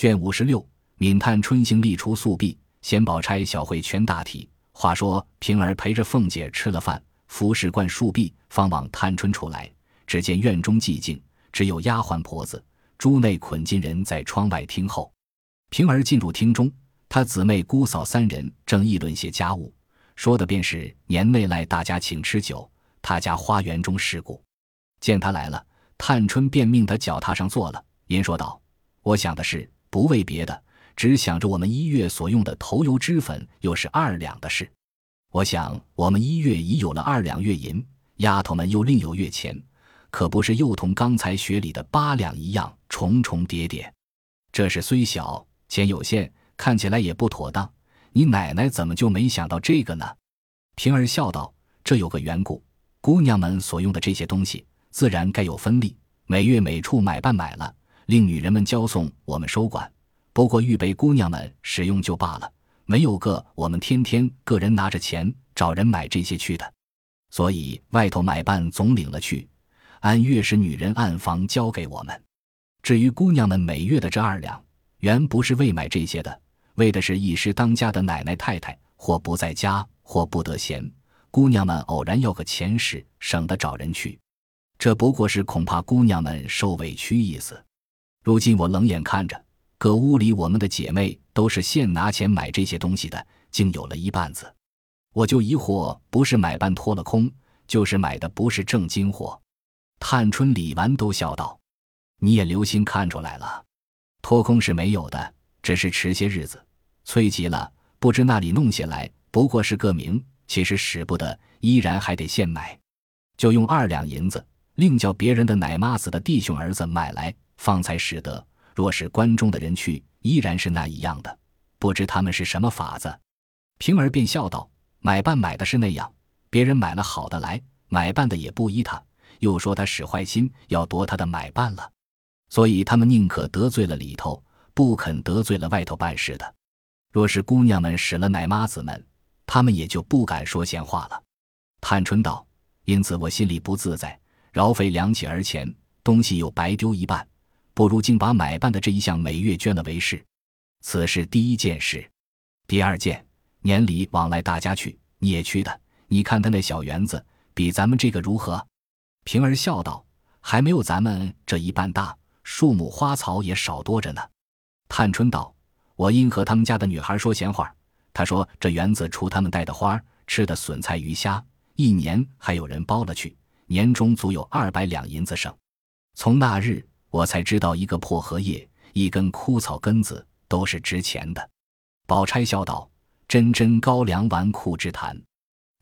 卷五十六，闵探春行立出宿弊，先宝钗小会全大体。话说平儿陪着凤姐吃了饭，服侍惯数毕，方往探春处来。只见院中寂静，只有丫鬟婆子、朱内捆金人在窗外听候。平儿进入厅中，她姊妹姑嫂三人正议论些家务，说的便是年内来大家请吃酒，他家花园中事故。见他来了，探春便命他脚踏上坐了，言说道：“我想的是，不为别的。”只想着我们一月所用的头油脂粉又是二两的事，我想我们一月已有了二两月银，丫头们又另有月钱，可不是又同刚才学里的八两一样重重叠叠。这事虽小，钱有限，看起来也不妥当。你奶奶怎么就没想到这个呢？平儿笑道：“这有个缘故，姑娘们所用的这些东西，自然该有分例，每月每处买办买了，令女人们交送，我们收管。”不过预备姑娘们使用就罢了，没有个我们天天个人拿着钱找人买这些去的，所以外头买办总领了去，按月是女人暗房交给我们。至于姑娘们每月的这二两，原不是为买这些的，为的是一时当家的奶奶太太或不在家或不得闲，姑娘们偶然要个钱时，省得找人去。这不过是恐怕姑娘们受委屈意思。如今我冷眼看着。各屋里，我们的姐妹都是现拿钱买这些东西的，竟有了一半子，我就疑惑，不是买办脱了空，就是买的不是正经货。探春、李纨都笑道：“你也留心看出来了，脱空是没有的，只是迟些日子，催急了，不知那里弄些来，不过是个名，其实使不得，依然还得现买，就用二两银子，另叫别人的奶妈子的弟兄儿子买来，方才使得。”若是关中的人去，依然是那一样的，不知他们是什么法子。平儿便笑道：“买办买的是那样，别人买了好的来，买办的也不依他，又说他使坏心，要夺他的买办了。所以他们宁可得罪了里头，不肯得罪了外头办事的。若是姑娘们使了奶妈子们，他们也就不敢说闲话了。”探春道：“因此我心里不自在，饶费两起而钱，东西又白丢一半。”不如竟把买办的这一项每月捐了为是，此事第一件事。第二件，年里往来大家去，你也去的。你看他那小园子，比咱们这个如何？平儿笑道：“还没有咱们这一半大，树木花草也少多着呢。”探春道：“我因和他们家的女孩说闲话，她说这园子除他们带的花，吃的笋菜鱼虾，一年还有人包了去，年终足有二百两银子剩。从那日。”我才知道，一个破荷叶，一根枯草根子都是值钱的。宝钗笑道：“真真高粱纨绔之谈。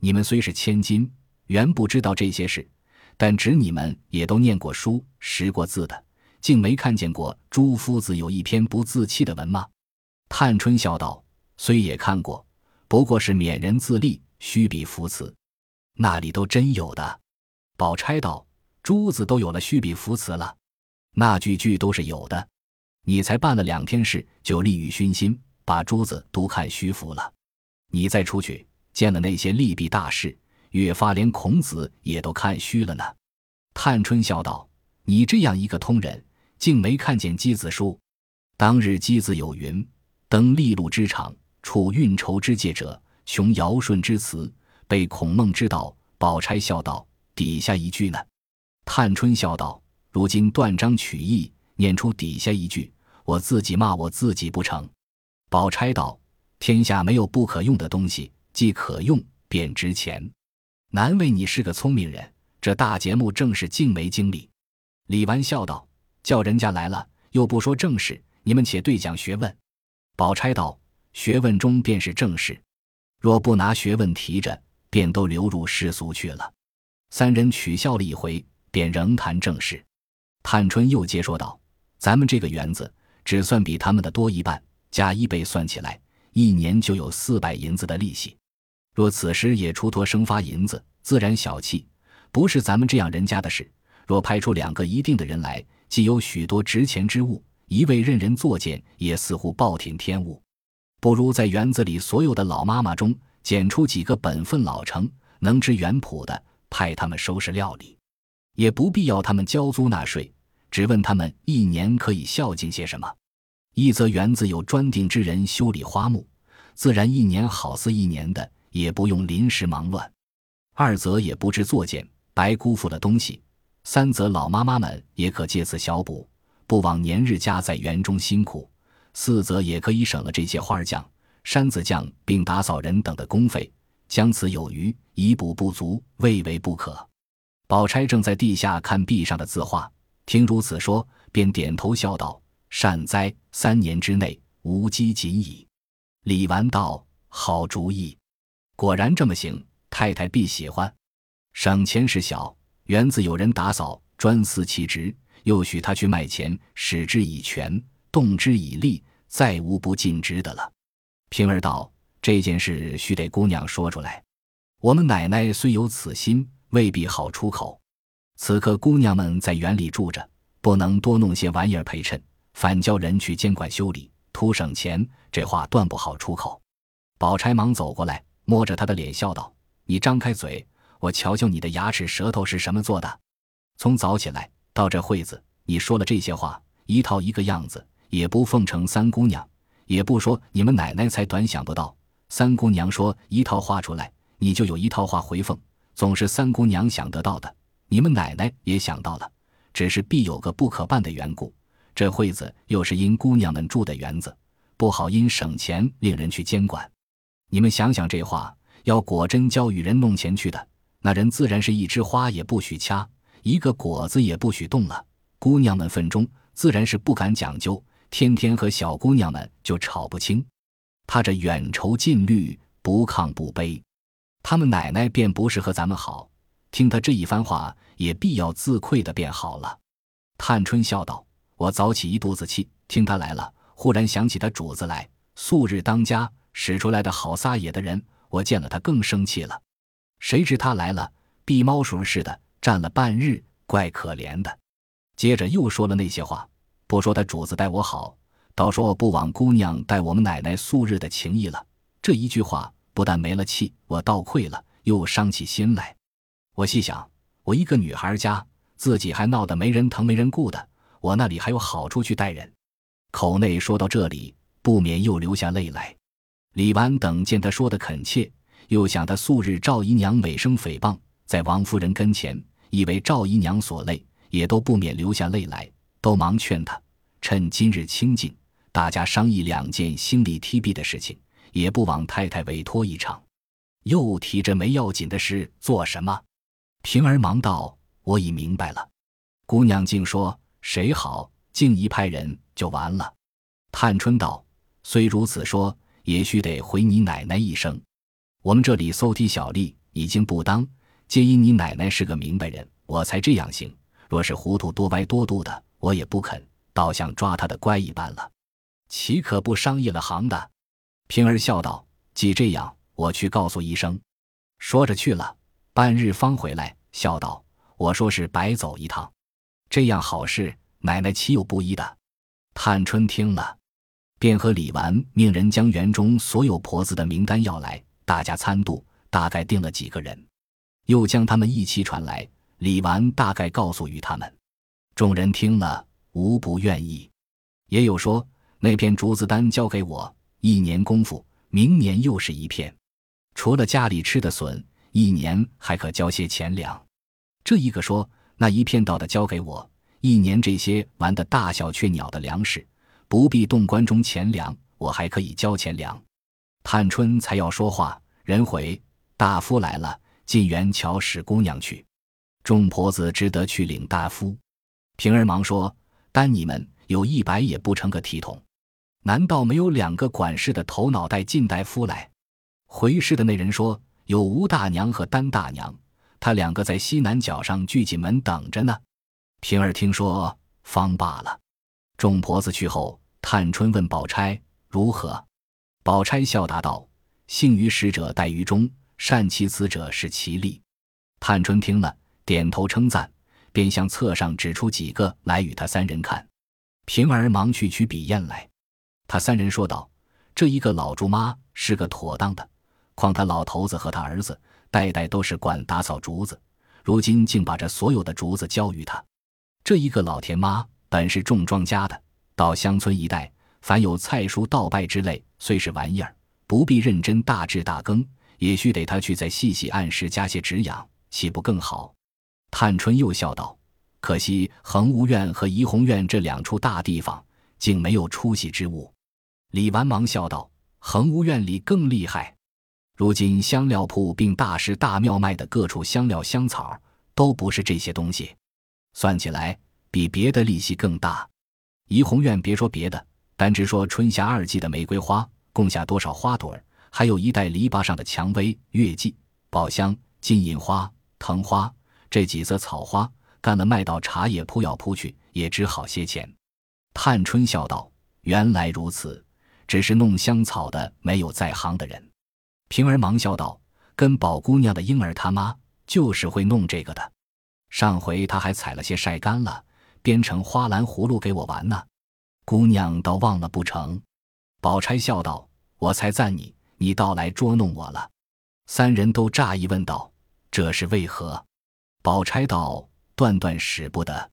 你们虽是千金，原不知道这些事，但指你们也都念过书、识过字的，竟没看见过朱夫子有一篇不自弃的文吗？”探春笑道：“虽也看过，不过是勉人自立，虚笔扶词，那里都真有的。”宝钗道：“珠子都有了虚笔扶词了。”那句句都是有的，你才办了两天事，就利欲熏心，把珠子都看虚浮了。你再出去见了那些利弊大事，越发连孔子也都看虚了呢。探春笑道：“你这样一个通人，竟没看见箕子书。当日箕子有云：‘登利禄之场，处运筹之界者，穷尧舜之辞，被孔孟之道。’”宝钗笑道：“底下一句呢？”探春笑道。如今断章取义，念出底下一句，我自己骂我自己不成？宝钗道：“天下没有不可用的东西，既可用便值钱。难为你是个聪明人，这大节目正是静没经历。”李纨笑道：“叫人家来了，又不说正事，你们且对讲学问。”宝钗道：“学问中便是正事，若不拿学问提着，便都流入世俗去了。”三人取笑了一回，便仍谈正事。探春又接说道：“咱们这个园子，只算比他们的多一半，加一倍算起来，一年就有四百银子的利息。若此时也出托生发银子，自然小气，不是咱们这样人家的事。若派出两个一定的人来，既有许多值钱之物，一味任人作践，也似乎暴殄天物。不如在园子里所有的老妈妈中，拣出几个本分老成、能知园圃的，派他们收拾料理，也不必要他们交租纳税。”只问他们一年可以孝敬些什么，一则园子有专定之人修理花木，自然一年好似一年的，也不用临时忙乱；二则也不知作践，白辜负了东西；三则老妈妈们也可借此小补，不枉年日家在园中辛苦；四则也可以省了这些花匠、山子匠并打扫人等的工费，将此有余，以补不足，未为不可。宝钗正在地下看壁上的字画，听如此说，便点头笑道：“善哉，三年之内无饥馑矣。”李纨道：“好主意，果然这么行，太太必喜欢。省钱事小，园子有人打扫，专司其职，又许他去卖钱，使之以权，动之以利，再无不尽职的了。”平儿道：“这件事须得姑娘说出来。我们奶奶虽有此心。”未必好出口。此刻姑娘们在园里住着，不能多弄些玩意儿陪衬，反叫人去监管修理，图省钱。这话断不好出口。宝钗忙走过来，摸着他的脸笑道：“你张开嘴，我瞧瞧你的牙齿舌头是什么做的。从早起来到这会子，你说了这些话，一套一个样子，也不奉承三姑娘，也不说你们奶奶才短想不到。三姑娘说一套话出来，你就有一套话回奉。”总是三姑娘想得到的，你们奶奶也想到了，只是必有个不可办的缘故。这会子又是因姑娘们住的园子，不好因省钱令人去监管。你们想想这话，要果真教与人弄钱去的，那人自然是一枝花也不许掐，一个果子也不许动了。姑娘们份中自然是不敢讲究，天天和小姑娘们就吵不清。他这远愁近虑，不亢不卑。他们奶奶便不是和咱们好，听他这一番话，也必要自愧的便好了。探春笑道：“我早起一肚子气，听他来了，忽然想起他主子来，素日当家使出来的好撒野的人，我见了他更生气了。谁知他来了，避猫鼠似的站了半日，怪可怜的。接着又说了那些话，不说他主子待我好，倒说我不枉姑娘待我们奶奶素日的情谊了。这一句话。”不但没了气，我倒愧了，又伤起心来。我细想，我一个女孩家，自己还闹得没人疼没人顾的，我那里还有好处去待人？口内说到这里，不免又流下泪来。李纨等见他说的恳切，又想他素日赵姨娘美声诽谤，在王夫人跟前，以为赵姨娘所累，也都不免流下泪来，都忙劝他，趁今日清静，大家商议两件心里提笔的事情。也不枉太太委托一场，又提着没要紧的事做什么？平儿忙道：“我已明白了。”姑娘竟说：“谁好？竟一派人就完了。”探春道：“虽如此说，也须得回你奶奶一声。我们这里搜提小吏已经不当，皆因你奶奶是个明白人，我才这样行。若是糊涂多歪多度的，我也不肯，倒像抓他的乖一般了，岂可不商议了行的？”平儿笑道：“既这样，我去告诉医生。”说着去了，半日方回来，笑道：“我说是白走一趟，这样好事，奶奶岂有不依的？”探春听了，便和李纨命人将园中所有婆子的名单要来，大家参度，大概定了几个人，又将他们一起传来。李纨大概告诉与他们，众人听了，无不愿意，也有说那片竹子单交给我。一年功夫，明年又是一片。除了家里吃的笋，一年还可交些钱粮。这一个说，那一片到的交给我，一年这些玩的大小雀鸟的粮食，不必动关中钱粮，我还可以交钱粮。探春才要说话，人回大夫来了，进园瞧史姑娘去。众婆子只得去领大夫。平儿忙说：“单你们有一百也不成个体统。”难道没有两个管事的头脑袋进大夫来？回事的那人说有吴大娘和丹大娘，他两个在西南角上聚进门等着呢。平儿听说，方罢了。众婆子去后，探春问宝钗如何？宝钗笑答道：“幸于使者待于中，善其辞者是其利。”探春听了，点头称赞，便向册上指出几个来与他三人看。平儿忙去取笔砚来。他三人说道：“这一个老猪妈是个妥当的，况他老头子和他儿子代代都是管打扫竹子，如今竟把这所有的竹子交于他。这一个老田妈本是种庄稼的，到乡村一带凡有菜蔬稻败之类，虽是玩意儿，不必认真大治大耕，也须得他去再细细按时加些止养，岂不更好？探春又笑道：“可惜恒芜院和怡红院这两处大地方，竟没有出息之物。”李纨忙笑道：“恒芜院里更厉害，如今香料铺并大师大庙卖的各处香料香草，都不是这些东西，算起来比别的利息更大。怡红院别说别的，单只说春夏二季的玫瑰花，共下多少花朵儿，还有一袋篱笆上的蔷薇、月季、宝香、金银花、藤花。”这几色草花干了，卖到茶叶铺要铺去，也只好些钱。探春笑道：“原来如此，只是弄香草的没有在行的人。”平儿忙笑道：“跟宝姑娘的婴儿他妈就是会弄这个的。上回他还采了些晒干了，编成花篮葫芦给我玩呢。姑娘倒忘了不成？”宝钗笑道：“我才赞你，你倒来捉弄我了。”三人都诧异问道：“这是为何？”宝钗道：“断断使不得，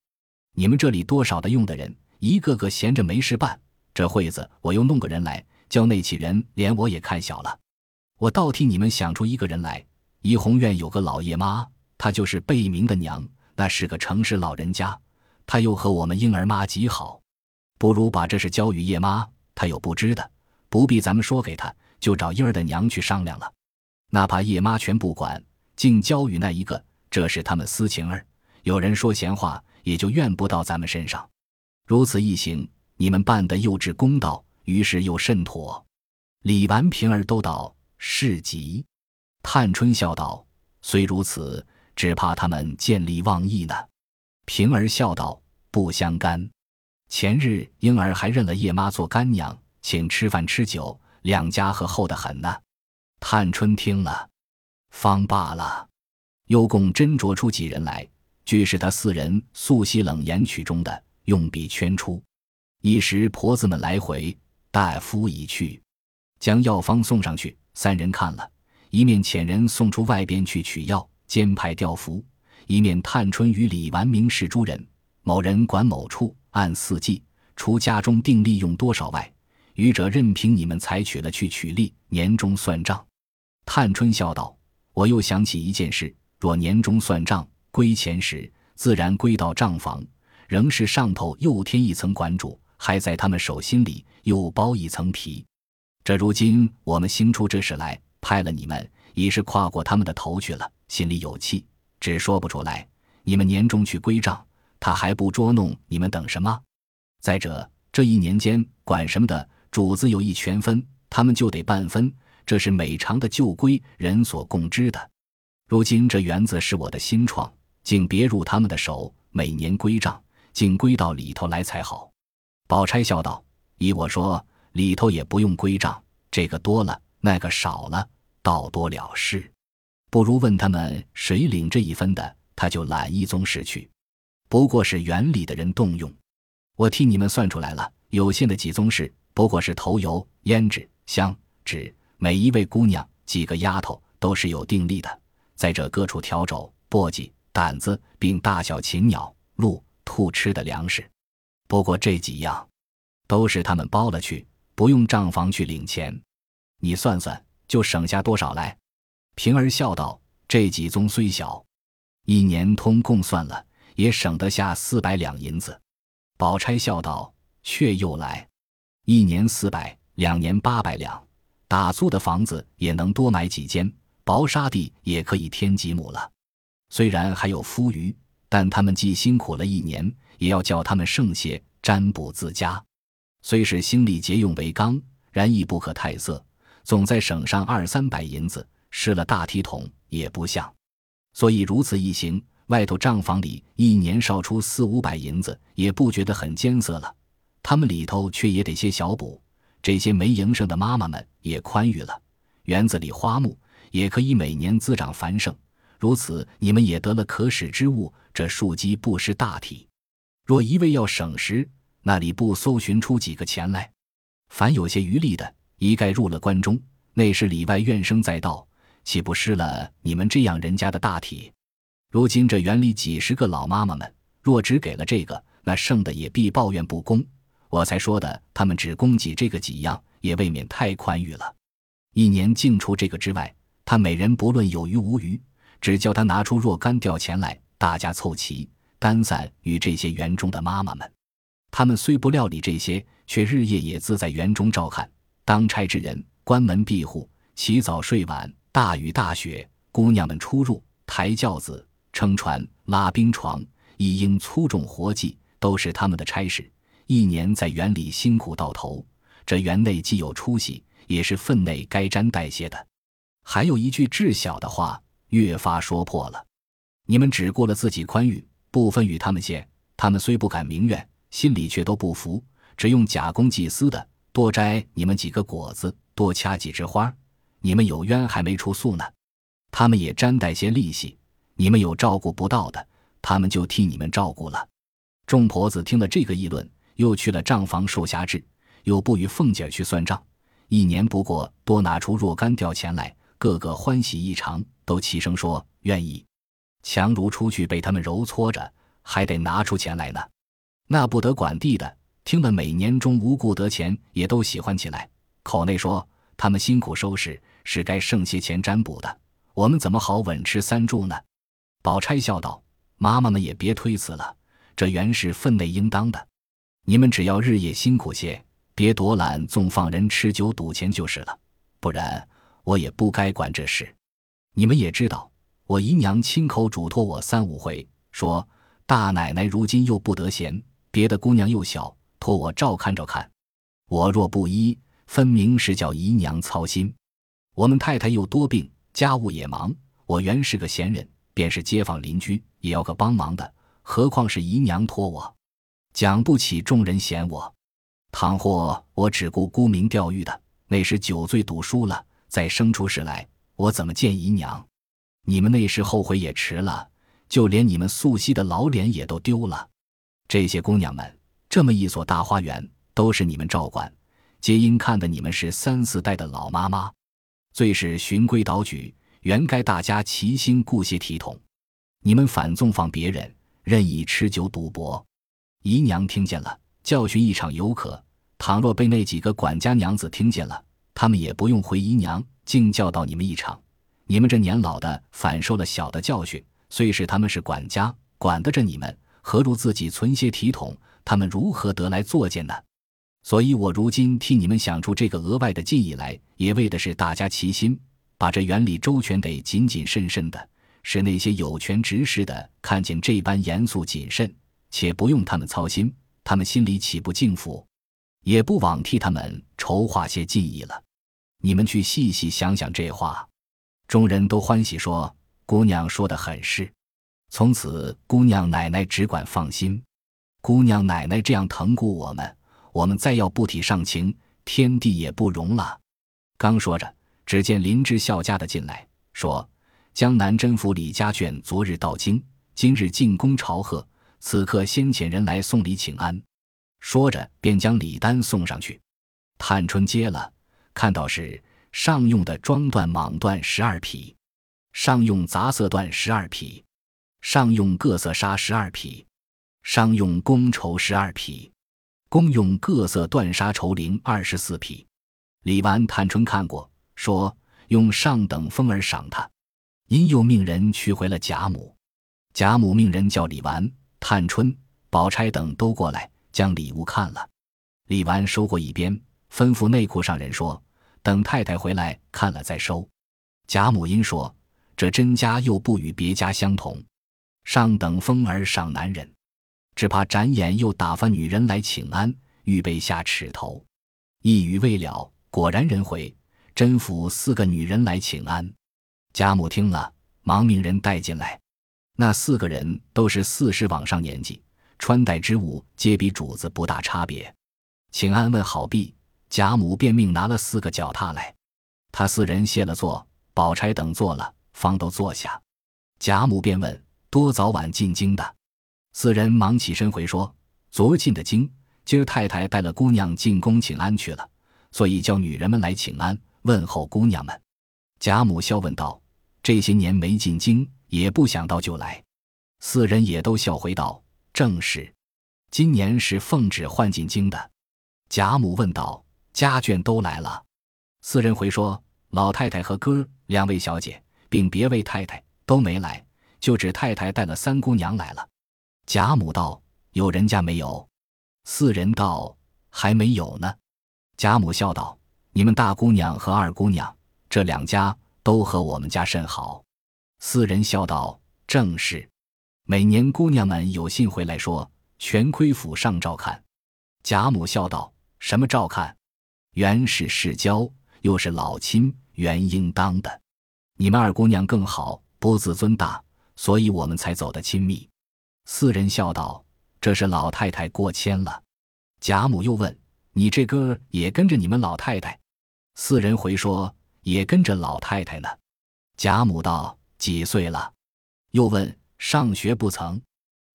你们这里多少的用的人，一个个闲着没事办。这会子我又弄个人来，叫那起人连我也看小了。我倒替你们想出一个人来。怡红院有个老爷妈，她就是贝明的娘，那是个诚实老人家。她又和我们婴儿妈极好，不如把这事交与叶妈，她有不知的，不必咱们说给她，就找婴儿的娘去商量了。哪怕叶妈全不管，竟交与那一个。”这是他们私情儿，有人说闲话，也就怨不到咱们身上。如此一行，你们办得又至公道，于是又甚妥。李纨、平儿都道是极。探春笑道：“虽如此，只怕他们见利忘义呢。”平儿笑道：“不相干。前日婴儿还认了叶妈做干娘，请吃饭吃酒，两家和厚得很呢。”探春听了，方罢了。又共斟酌出几人来，俱是他四人素习冷言曲中的，用笔圈出。一时婆子们来回，大夫已去，将药方送上去。三人看了一面，遣人送出外边去取药，兼派调服；一面探春与李纨明是诸人，某人管某处，按四季，除家中定利用多少外，余者任凭你们采取了去取利，年终算账。探春笑道：“我又想起一件事。”若年终算账归钱时，自然归到账房，仍是上头又添一层管主，还在他们手心里又包一层皮。这如今我们兴出这事来，派了你们，已是跨过他们的头去了，心里有气，只说不出来。你们年终去归账，他还不捉弄你们，等什么？再者，这一年间管什么的主子有一全分，他们就得半分，这是每常的旧规，人所共知的。如今这园子是我的新创，竟别入他们的手，每年归账，竟归到里头来才好。宝钗笑道：“依我说，里头也不用归账，这个多了，那个少了，倒多了事。不如问他们谁领这一分的，他就揽一宗事去。不过是园里的人动用，我替你们算出来了，有限的几宗事，不过是头油、胭脂、香纸，每一位姑娘几个丫头都是有定例的。”在这各处笤帚、簸箕、掸子，并大小禽鸟、鹿、兔吃的粮食，不过这几样，都是他们包了去，不用账房去领钱。你算算，就省下多少来？平儿笑道：“这几宗虽小，一年通共算了，也省得下四百两银子。”宝钗笑道：“却又来，一年四百，两年八百两，打租的房子也能多买几间。”薄沙地也可以添几亩了，虽然还有夫余，但他们既辛苦了一年，也要叫他们剩些占卜自家。虽是心里节用为纲，然亦不可太色，总在省上二三百银子，失了大体统也不像。所以如此一行，外头账房里一年少出四五百银子，也不觉得很艰涩了。他们里头却也得些小补，这些没营生的妈妈们也宽裕了。园子里花木。也可以每年滋长繁盛，如此你们也得了可使之物，这庶几不失大体。若一味要省时，那里不搜寻出几个钱来？凡有些余力的，一概入了关中。那时里外怨声载道，岂不失了你们这样人家的大体？如今这园里几十个老妈妈们，若只给了这个，那剩的也必抱怨不公。我才说的，他们只供给这个几样，也未免太宽裕了。一年净出这个之外，他每人不论有余无余，只叫他拿出若干吊钱来，大家凑齐，丹散与这些园中的妈妈们。他们虽不料理这些，却日夜也自在园中照看。当差之人关门闭户，起早睡晚，大雨大雪，姑娘们出入，抬轿子、撑船、拉冰床，一应粗重活计，都是他们的差事。一年在园里辛苦到头，这园内既有出息，也是分内该沾带些的。还有一句至小的话，越发说破了：你们只顾了自己宽裕，不分与他们些。他们虽不敢明怨，心里却都不服。只用假公济私的，多摘你们几个果子，多掐几枝花。你们有冤还没出诉呢，他们也沾带些利息。你们有照顾不到的，他们就替你们照顾了。众婆子听了这个议论。又去了账房受辖制，又不与凤姐去算账。一年不过，多拿出若干吊钱来，个个欢喜异常，都齐声说愿意。强如出去被他们揉搓着，还得拿出钱来呢。那不得管地的，听了每年中无故得钱，也都喜欢起来，口内说他们辛苦收拾，是该剩些钱占卜的。我们怎么好稳吃三住呢？宝钗笑道：“妈妈们也别推辞了，这原是分内应当的。”你们只要日夜辛苦些，别躲懒纵放人吃酒赌钱就是了，不然我也不该管这事。你们也知道，我姨娘亲口嘱托我三五回，说大奶奶如今又不得闲，别的姑娘又小，托我照看照看。我若不依，分明是叫姨娘操心。我们太太又多病，家务也忙，我原是个闲人，便是街坊邻居也要个帮忙的，何况是姨娘托我。讲不起众人嫌我，倘或我只顾沽名钓誉的，那时酒醉赌输了，再生出事来，我怎么见姨娘？你们那时后悔也迟了，就连你们素汐的老脸也都丢了。这些姑娘们，这么一所大花园，都是你们照管，皆因看得你们是三四代的老妈妈，最是循规蹈矩，原该大家齐心顾些体统。你们反纵放别人，任意吃酒赌博。姨娘听见了，教训一场犹可；倘若被那几个管家娘子听见了，他们也不用回姨娘，竟教导你们一场。你们这年老的反受了小的教训，虽是他们是管家，管得着你们，何如自己存些体统？他们如何得来作践呢？所以我如今替你们想出这个额外的技艺来，也为的是大家齐心，把这原理周全得谨谨慎慎的，使那些有权执事的看见这般严肃谨慎。且不用他们操心，他们心里岂不敬服？也不枉替他们筹划些技艺了。你们去细细想想这话。众人都欢喜说：“姑娘说的很是。”从此，姑娘奶奶只管放心。姑娘奶奶这样疼顾我们，我们再要不体上情，天地也不容了。刚说着，只见林之孝家的进来，说：“江南甄府李家眷昨日到京，今日进宫朝贺。”此刻先遣人来送礼请安，说着便将礼单送上去。探春接了，看到是上用的装缎蟒缎十二匹，上用杂色缎十二匹，上用各色纱十二匹，上用工绸十二匹，公用各色缎纱绸绫二十四匹。李纨、探春看过，说用上等封儿赏他，因又命人去回了贾母。贾母命人叫李纨。探春、宝钗等都过来，将礼物看了。李纨收过一边，吩咐内库上人说：“等太太回来看了再收。”贾母因说：“这甄家又不与别家相同，上等风儿赏男人，只怕展眼又打发女人来请安，预备下尺头。”一语未了，果然人回，甄府四个女人来请安。贾母听了，忙命人带进来。那四个人都是四十往上年纪，穿戴之物皆比主子不大差别。请安问好毕，贾母便命拿了四个脚踏来，他四人谢了座，宝钗等坐了，方都坐下。贾母便问多早晚进京的，四人忙起身回说：昨进的京，今儿太太带了姑娘进宫请安去了，所以叫女人们来请安问候姑娘们。贾母笑问道：这些年没进京。也不想到就来，四人也都笑回道：“正是，今年是奉旨换进京的。”贾母问道：“家眷都来了？”四人回说：“老太太和哥儿两位小姐，并别位太太都没来，就只太太带了三姑娘来了。”贾母道：“有人家没有？”四人道：“还没有呢。”贾母笑道：“你们大姑娘和二姑娘这两家都和我们家甚好。”四人笑道：“正是。每年姑娘们有信回来说，全亏府上照看。”贾母笑道：“什么照看？原是世交，又是老亲，原应当的。你们二姑娘更好，不自尊大，所以我们才走得亲密。”四人笑道：“这是老太太过谦了。”贾母又问：“你这哥也跟着你们老太太？”四人回说：“也跟着老太太呢。”贾母道：“几岁了？”又问：“上学不曾？”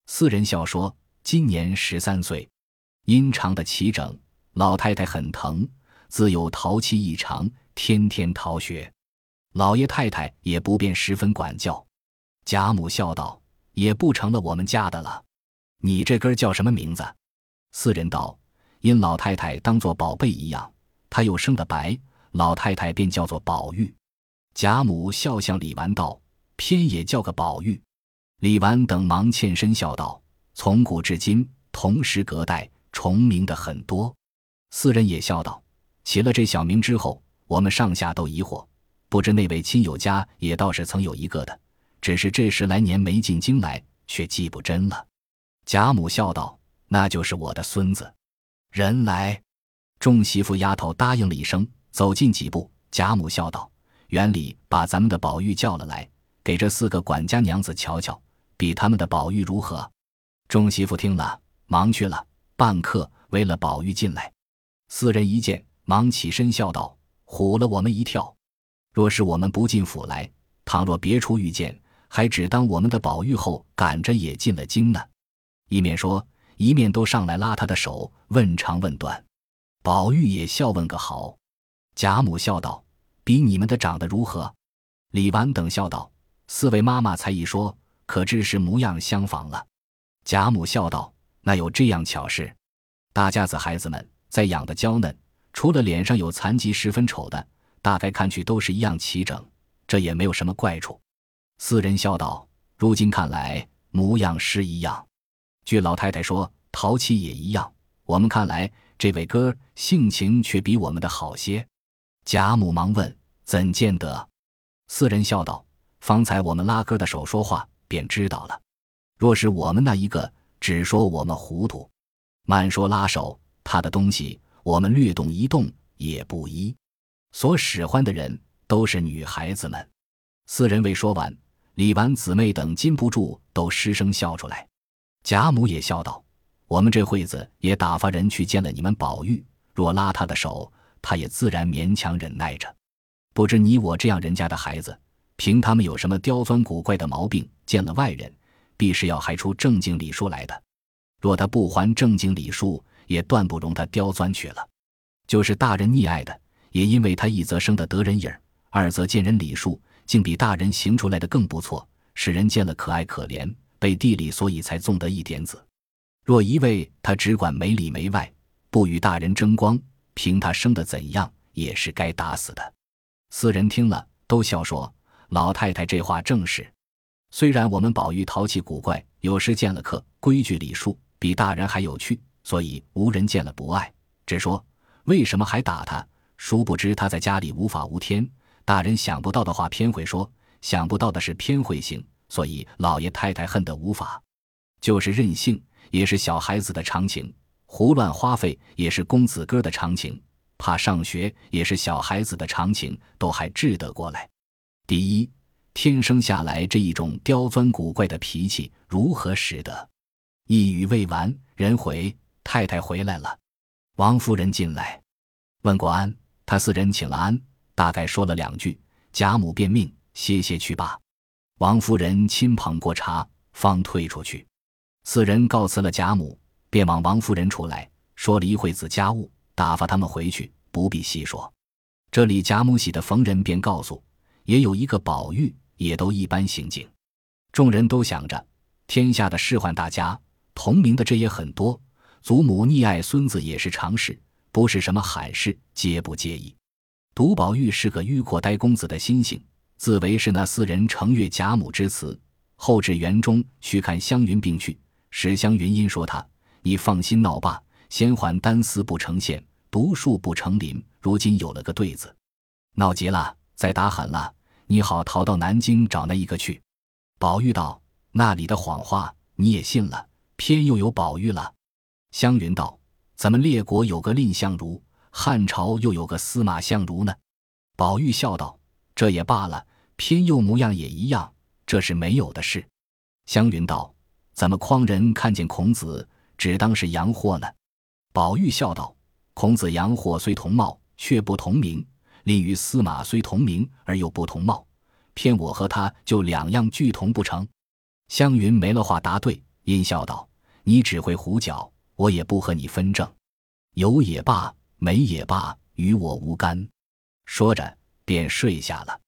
四人笑说：“今年十三岁。阴长的齐整，老太太很疼，自有淘气异常，天天逃学。老爷太太也不便十分管教。”贾母笑道。也不成了我们家的了，你这根叫什么名字？四人道：“因老太太当做宝贝一样，她又生的白，老太太便叫做宝玉。”贾母笑向李纨道：“偏也叫个宝玉。”李纨等忙欠身笑道：“从古至今，同时隔代，重名的很多。”四人也笑道：“起了这小名之后，我们上下都疑惑，不知那位亲友家也倒是曾有一个的。”只是这十来年没进京来，却记不真了。贾母笑道：“那就是我的孙子。”人来，众媳妇丫头答应了一声，走近几步。贾母笑道：“园里把咱们的宝玉叫了来，给这四个管家娘子瞧瞧，比他们的宝玉如何？”众媳妇听了，忙去了。半刻，为了宝玉进来，四人一见，忙起身笑道：“唬了我们一跳。若是我们不进府来，倘若别处遇见。”还只当我们的宝玉后赶着也进了京呢，一面说，一面都上来拉他的手，问长问短。宝玉也笑问个好。贾母笑道：“比你们的长得如何？”李纨等笑道：“四位妈妈才一说，可知是模样相仿了。”贾母笑道：“那有这样巧事？大家子孩子们在养的娇嫩，除了脸上有残疾十分丑的，大概看去都是一样齐整，这也没有什么怪处。”四人笑道：“如今看来，模样是一样。据老太太说，淘气也一样。我们看来，这位哥性情却比我们的好些。”贾母忙问：“怎见得？”四人笑道：“方才我们拉哥的手说话，便知道了。若是我们那一个，只说我们糊涂；慢说拉手，他的东西我们略动一动也不依。所使唤的人都是女孩子们。”四人未说完。李纨姊妹等禁不住都失声笑出来，贾母也笑道：“我们这会子也打发人去见了你们宝玉，若拉他的手，他也自然勉强忍耐着。不知你我这样人家的孩子，凭他们有什么刁钻古怪的毛病，见了外人，必是要还出正经礼数来的。若他不还正经礼数，也断不容他刁钻去了。就是大人溺爱的，也因为他一则生的得人影，二则见人礼数。”竟比大人行出来的更不错，使人见了可爱可怜，背地里所以才纵得一点子。若一味他只管没里没外，不与大人争光，凭他生的怎样，也是该打死的。四人听了，都笑说：“老太太这话正是。虽然我们宝玉淘气古怪，有时见了客，规矩礼数比大人还有趣，所以无人见了不爱，只说为什么还打他？殊不知他在家里无法无天。”大人想不到的话，偏会说；想不到的事，偏会行。所以老爷太太恨得无法。就是任性，也是小孩子的常情；胡乱花费，也是公子哥的常情；怕上学，也是小孩子的常情，都还治得过来。第一，天生下来这一种刁钻古怪的脾气，如何使得？一语未完，人回太太回来了，王夫人进来，问过安，他四人请了安。大概说了两句，贾母便命歇歇去罢。王夫人亲捧过茶，方退出去。四人告辞了贾母，便往王夫人处来说了一会子家务，打发他们回去，不必细说。这里贾母喜的逢人便告诉，也有一个宝玉，也都一般行径。众人都想着，天下的仕宦大家，同名的这也很多，祖母溺爱孙子也是常事，不是什么罕事，皆不介意。独宝玉是个迂阔呆公子的心性，自为是那四人承岳贾母之词。后至园中去看湘云病去，史湘云因说他：“你放心闹罢，先缓单丝不成线，独树不成林。如今有了个对子，闹急了，再打狠了，你好逃到南京找那一个去。”宝玉道：“那里的谎话你也信了？偏又有宝玉了。”湘云道：“怎么列国有个蔺相如，汉朝又有个司马相如呢？”宝玉笑道：“这也罢了，偏又模样也一样。”这是没有的事。湘云道：“怎么匡人看见孔子，只当是洋货呢？”宝玉笑道：“孔子洋货虽同貌，却不同名；令与司马虽同名，而又不同貌。偏我和他就两样俱同不成？”湘云没了话答对，阴笑道：“你只会胡搅，我也不和你分争。有也罢，没也罢，与我无干。”说着便睡下了。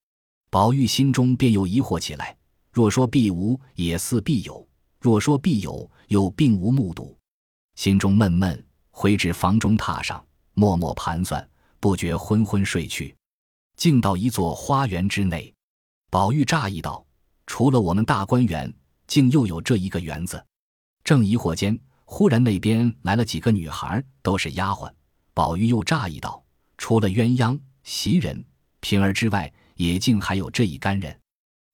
宝玉心中便又疑惑起来。若说必无，也似必有；若说必有，又并无目睹。心中闷闷，回至房中榻上，默默盘算，不觉昏昏睡去。竟到一座花园之内，宝玉诧异道：“除了我们大观园，竟又有这一个园子？”正疑惑间，忽然那边来了几个女孩，都是丫鬟。宝玉又诧异道：“除了鸳鸯、袭人、平儿之外，也竟还有这一干人？”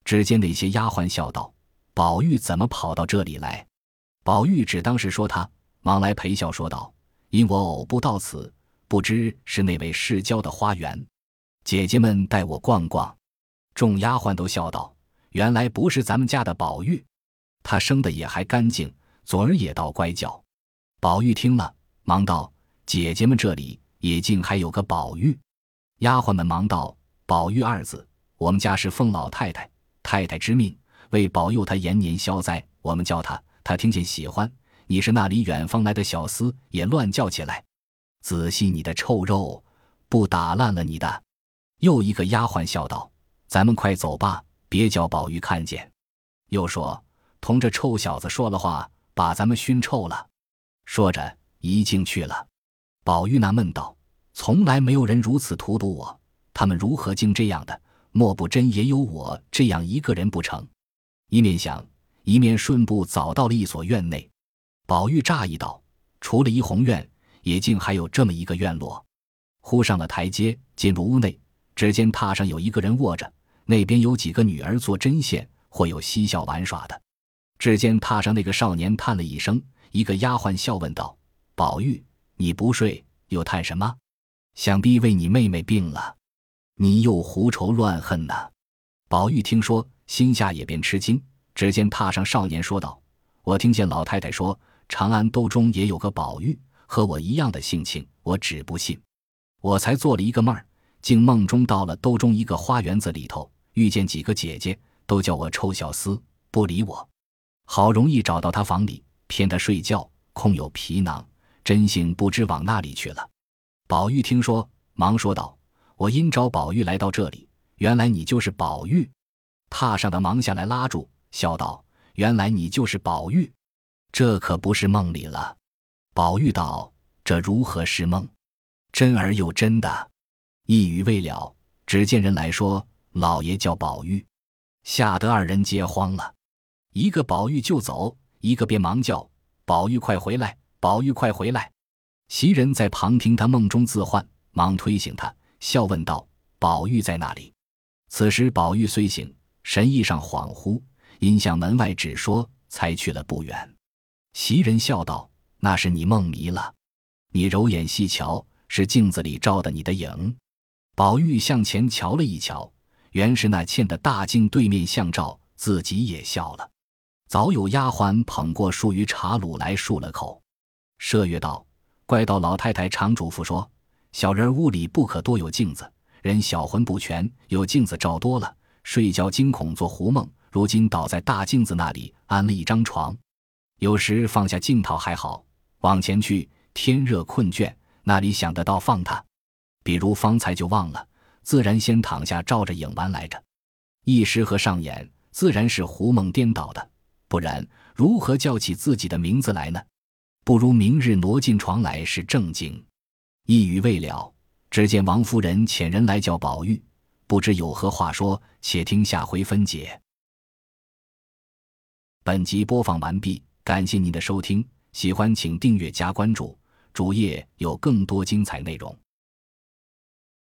只见那些丫鬟笑道：“宝玉怎么跑到这里来？”宝玉只当是说他，忙来陪笑说道：“因我偶不到此，不知是那位世交的花园，姐姐们带我逛逛。”众丫鬟都笑道：“原来不是咱们家的宝玉，他生的也还干净，昨儿也倒乖叫。”宝玉听了，忙道：“姐姐们这里也竟还有个宝玉。”丫鬟们忙道：“宝玉二字，我们家是奉老太太。”太太之命，为保佑他延年消灾，我们叫他，他听见喜欢。你是那里远方来的小厮，也乱叫起来。仔细你的臭肉，不打烂了你的。又一个丫鬟笑道：“咱们快走吧，别叫宝玉看见。”又说：“同这臭小子说了话，把咱们熏臭了。”说着，一径去了。宝玉那闷道：“从来没有人如此荼毒我，他们如何竟这样的？”莫不真也有我这样一个人不成？一面想，一面顺步早到了一所院内。宝玉诧异道：“除了怡红院，也竟还有这么一个院落。”忽上了台阶，进入屋内，只见榻上有一个人卧着，那边有几个女儿做针线，或有嬉笑玩耍的。只见榻上那个少年叹了一声，一个丫鬟笑问道：“宝玉，你不睡，又叹什么？想必为你妹妹病了。”你又胡愁乱恨呢？宝玉听说，心下也便吃惊。只见榻上少年说道：“我听见老太太说，长安兜中也有个宝玉，和我一样的性情。我只不信，我才做了一个梦儿，竟梦中到了兜中一个花园子里头，遇见几个姐姐，都叫我臭小厮，不理我。好容易找到他房里，骗他睡觉，空有皮囊，真性不知往那里去了。”宝玉听说，忙说道。我因找宝玉来到这里，原来你就是宝玉。榻上的忙下来拉住，笑道：“原来你就是宝玉，这可不是梦里了。”宝玉道：“这如何是梦？真而又真的。”一语未了，只见人来说：“老爷叫宝玉。”吓得二人皆慌了，一个宝玉就走，一个便忙叫：“宝玉快回来！宝玉快回来！”袭人在旁听他梦中自唤，忙推醒他。笑问道：“宝玉在哪里？”此时宝玉虽醒，神意上恍惚，因向门外指说：“才去了不远。”袭人笑道：“那是你梦迷了，你揉眼细瞧，是镜子里照的你的影。”宝玉向前瞧了一瞧，原是那嵌的大镜对面相照，自己也笑了。早有丫鬟捧过漱盂茶卤来漱了口。麝月道：“怪道老太太常嘱咐说。”小人屋里不可多有镜子，人小魂不全，有镜子照多了，睡觉惊恐做胡梦。如今倒在大镜子那里安了一张床，有时放下镜套还好，往前去天热困倦，那里想得到放它？比如方才就忘了，自然先躺下照着影玩来着。一时和上眼，自然是胡梦颠倒的，不然如何叫起自己的名字来呢？不如明日挪进床来是正经。一语未了，只见王夫人遣人来叫宝玉，不知有何话说，且听下回分解。本集播放完毕，感谢您的收听，喜欢请订阅加关注，主页有更多精彩内容。